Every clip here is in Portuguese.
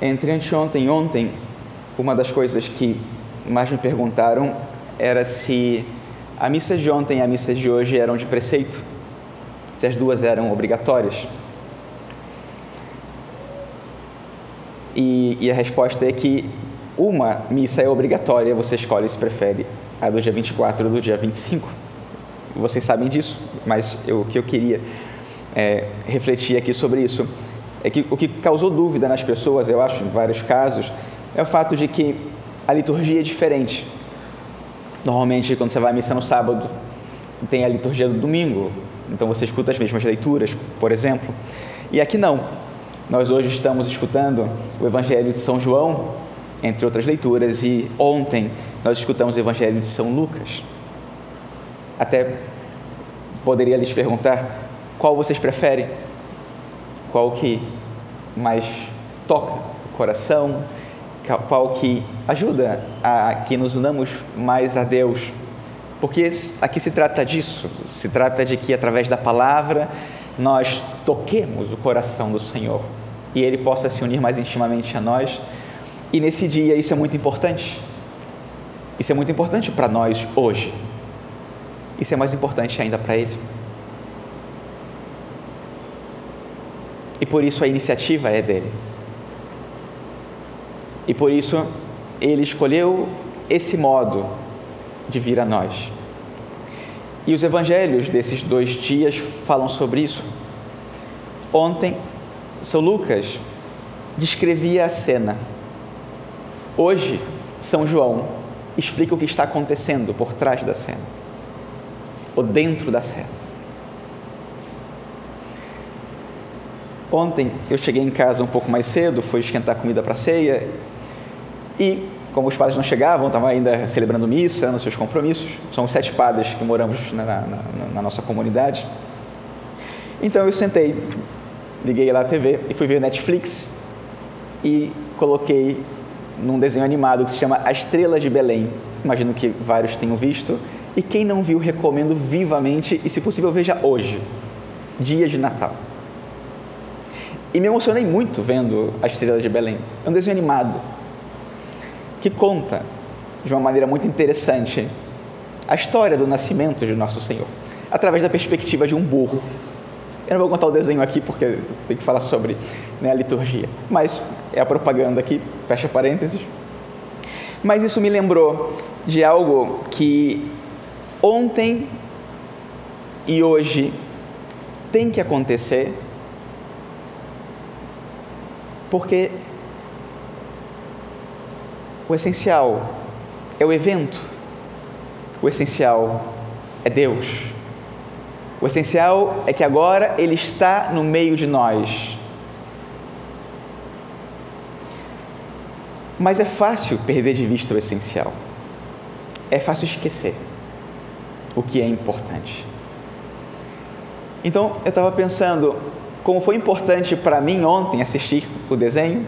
Entre anteontem e ontem, uma das coisas que mais me perguntaram era se a missa de ontem e a missa de hoje eram de preceito, se as duas eram obrigatórias. E, e a resposta é que uma missa é obrigatória, você escolhe se prefere a do dia 24 ou do dia 25. Vocês sabem disso, mas o que eu queria é, refletir aqui sobre isso é que o que causou dúvida nas pessoas, eu acho, em vários casos, é o fato de que a liturgia é diferente. Normalmente, quando você vai à missa no sábado, tem a liturgia do domingo, então você escuta as mesmas leituras, por exemplo. E aqui não. Nós hoje estamos escutando o Evangelho de São João, entre outras leituras, e ontem nós escutamos o Evangelho de São Lucas. Até poderia lhes perguntar qual vocês preferem qual que mais toca o coração, qual que ajuda a que nos unamos mais a Deus. Porque aqui se trata disso, se trata de que através da palavra nós toquemos o coração do Senhor e Ele possa se unir mais intimamente a nós. E nesse dia isso é muito importante. Isso é muito importante para nós hoje. Isso é mais importante ainda para Ele. E por isso a iniciativa é dele. E por isso ele escolheu esse modo de vir a nós. E os evangelhos desses dois dias falam sobre isso. Ontem, São Lucas descrevia a cena. Hoje, São João explica o que está acontecendo por trás da cena, ou dentro da cena. Ontem eu cheguei em casa um pouco mais cedo, fui esquentar comida para ceia e, como os padres não chegavam, estavam ainda celebrando missa nos seus compromissos. São sete padres que moramos na, na, na nossa comunidade. Então eu sentei, liguei lá a TV e fui ver Netflix e coloquei num desenho animado que se chama A Estrela de Belém. Imagino que vários tenham visto. E quem não viu, recomendo vivamente e, se possível, veja hoje, dia de Natal. E me emocionei muito vendo A Estrela de Belém. É um desenho animado que conta, de uma maneira muito interessante, a história do nascimento de Nosso Senhor, através da perspectiva de um burro. Eu não vou contar o desenho aqui porque tem que falar sobre né, a liturgia, mas é a propaganda aqui, fecha parênteses. Mas isso me lembrou de algo que ontem e hoje tem que acontecer porque o essencial é o evento, o essencial é Deus. O essencial é que agora Ele está no meio de nós. Mas é fácil perder de vista o essencial. É fácil esquecer o que é importante. Então, eu estava pensando, como foi importante para mim ontem assistir o desenho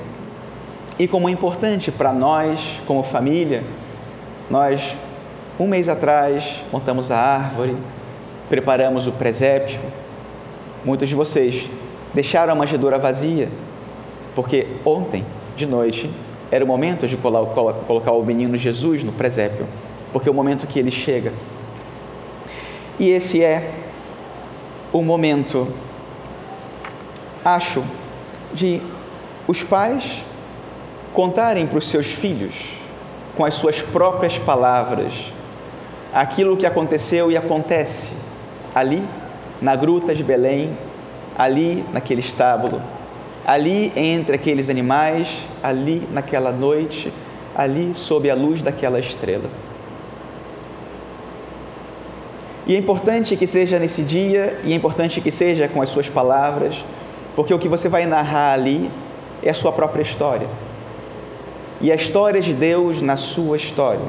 e como é importante para nós, como família, nós, um mês atrás, montamos a árvore, preparamos o presépio. Muitos de vocês deixaram a manjedoura vazia, porque ontem, de noite, era o momento de colocar o menino Jesus no presépio, porque é o momento que ele chega. E esse é o momento acho de os pais contarem para os seus filhos, com as suas próprias palavras, aquilo que aconteceu e acontece ali na gruta de Belém, ali naquele estábulo, ali entre aqueles animais, ali naquela noite, ali sob a luz daquela estrela. E é importante que seja nesse dia, e é importante que seja com as suas palavras, porque o que você vai narrar ali é a sua própria história. E a história de Deus na sua história.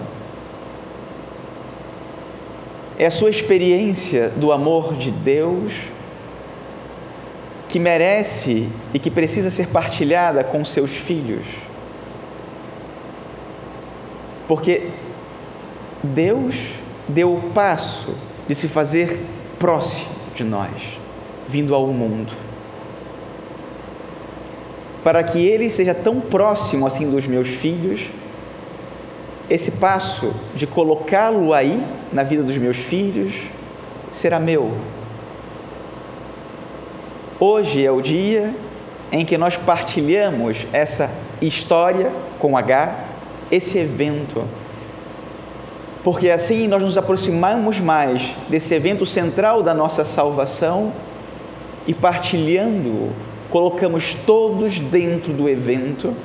É a sua experiência do amor de Deus que merece e que precisa ser partilhada com seus filhos. Porque Deus deu o passo de se fazer próximo de nós, vindo ao mundo. Para que ele seja tão próximo assim dos meus filhos, esse passo de colocá-lo aí na vida dos meus filhos será meu. Hoje é o dia em que nós partilhamos essa história com H, esse evento. Porque assim nós nos aproximamos mais desse evento central da nossa salvação e partilhando, colocamos todos dentro do evento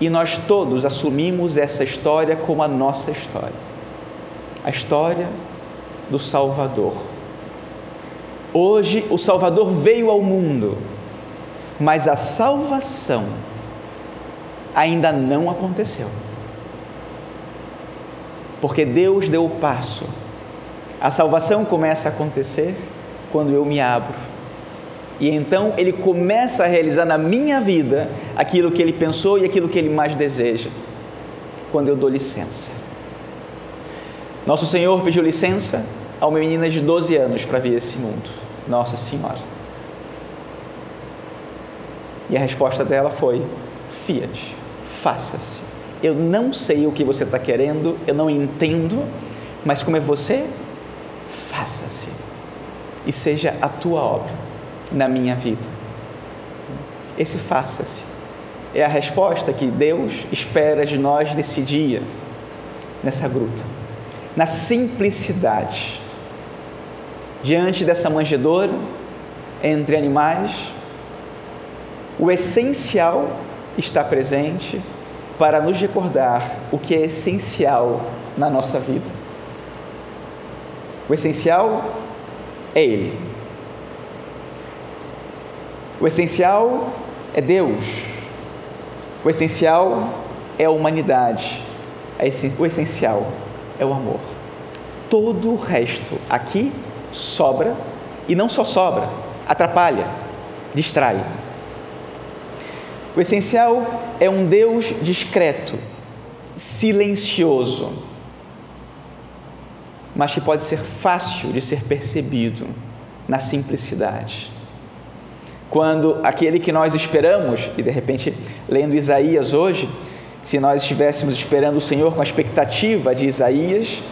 e nós todos assumimos essa história como a nossa história. A história do Salvador. Hoje o Salvador veio ao mundo, mas a salvação ainda não aconteceu. Porque Deus deu o passo. A salvação começa a acontecer quando eu me abro. E então ele começa a realizar na minha vida aquilo que ele pensou e aquilo que ele mais deseja, quando eu dou licença. Nosso Senhor pediu licença a uma menina de 12 anos para vir a esse mundo. Nossa Senhora. E a resposta dela foi: Fiat, faça-se. Eu não sei o que você está querendo, eu não entendo, mas como é você, faça-se. E seja a tua obra na minha vida. Esse faça-se é a resposta que Deus espera de nós nesse dia, nessa gruta, na simplicidade, diante dessa manjedoura, entre animais, o essencial está presente para nos recordar o que é essencial na nossa vida. O essencial é Ele. O essencial é Deus. O essencial é a humanidade. O essencial é o amor. Todo o resto aqui sobra e não só sobra, atrapalha, distrai. O essencial é um Deus discreto, silencioso, mas que pode ser fácil de ser percebido na simplicidade. Quando aquele que nós esperamos, e de repente lendo Isaías hoje, se nós estivéssemos esperando o Senhor com a expectativa de Isaías,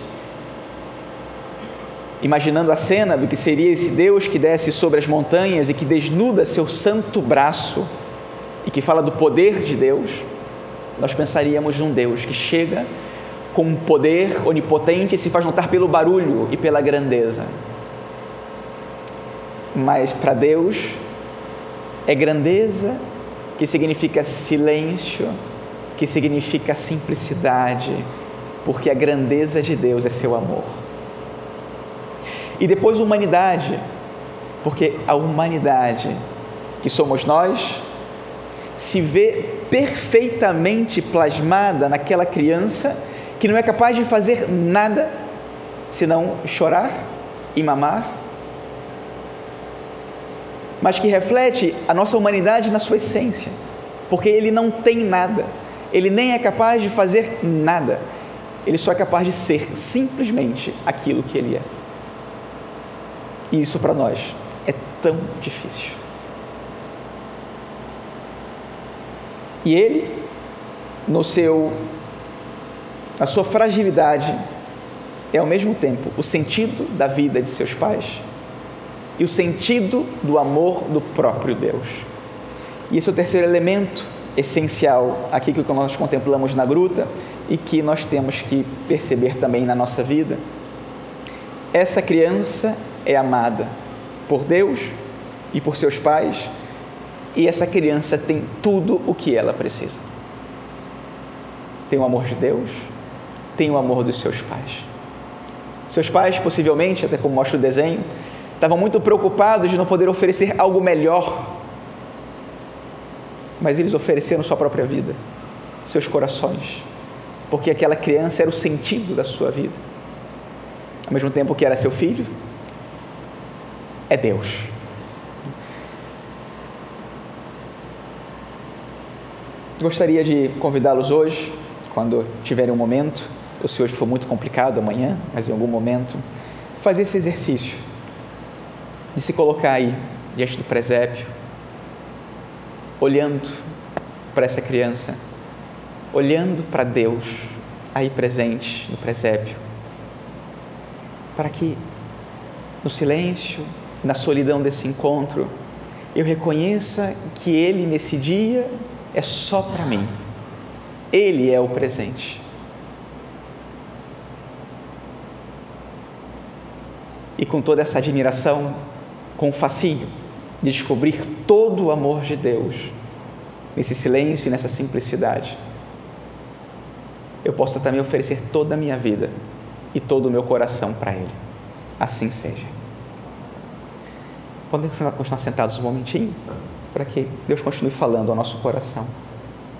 imaginando a cena do que seria esse Deus que desce sobre as montanhas e que desnuda seu santo braço e que fala do poder de Deus, nós pensaríamos num Deus que chega com um poder onipotente e se faz notar pelo barulho e pela grandeza. Mas para Deus é grandeza que significa silêncio, que significa simplicidade, porque a grandeza de Deus é seu amor. E depois humanidade, porque a humanidade que somos nós se vê perfeitamente plasmada naquela criança que não é capaz de fazer nada senão chorar e mamar, mas que reflete a nossa humanidade na sua essência, porque ele não tem nada, ele nem é capaz de fazer nada, ele só é capaz de ser simplesmente aquilo que ele é. E isso para nós é tão difícil. E ele, no seu, a sua fragilidade, é ao mesmo tempo o sentido da vida de seus pais e o sentido do amor do próprio Deus. E esse é o terceiro elemento essencial aqui que nós contemplamos na gruta e que nós temos que perceber também na nossa vida. Essa criança é amada por Deus e por seus pais e essa criança tem tudo o que ela precisa. Tem o amor de Deus, tem o amor dos seus pais. Seus pais, possivelmente, até como mostra o desenho, estavam muito preocupados de não poder oferecer algo melhor, mas eles ofereceram sua própria vida, seus corações, porque aquela criança era o sentido da sua vida. Ao mesmo tempo que era seu filho, é Deus. Gostaria de convidá-los hoje, quando tiverem um momento, ou se hoje for muito complicado amanhã, mas em algum momento, fazer esse exercício de se colocar aí diante do presépio, olhando para essa criança, olhando para Deus aí presente no presépio, para que no silêncio, na solidão desse encontro, eu reconheça que Ele nesse dia é só para mim. Ele é o presente. E com toda essa admiração, com o fascínio de descobrir todo o amor de Deus, nesse silêncio e nessa simplicidade, eu possa também oferecer toda a minha vida e todo o meu coração para Ele. Assim seja. Podemos continuar sentados um momentinho para que Deus continue falando ao nosso coração.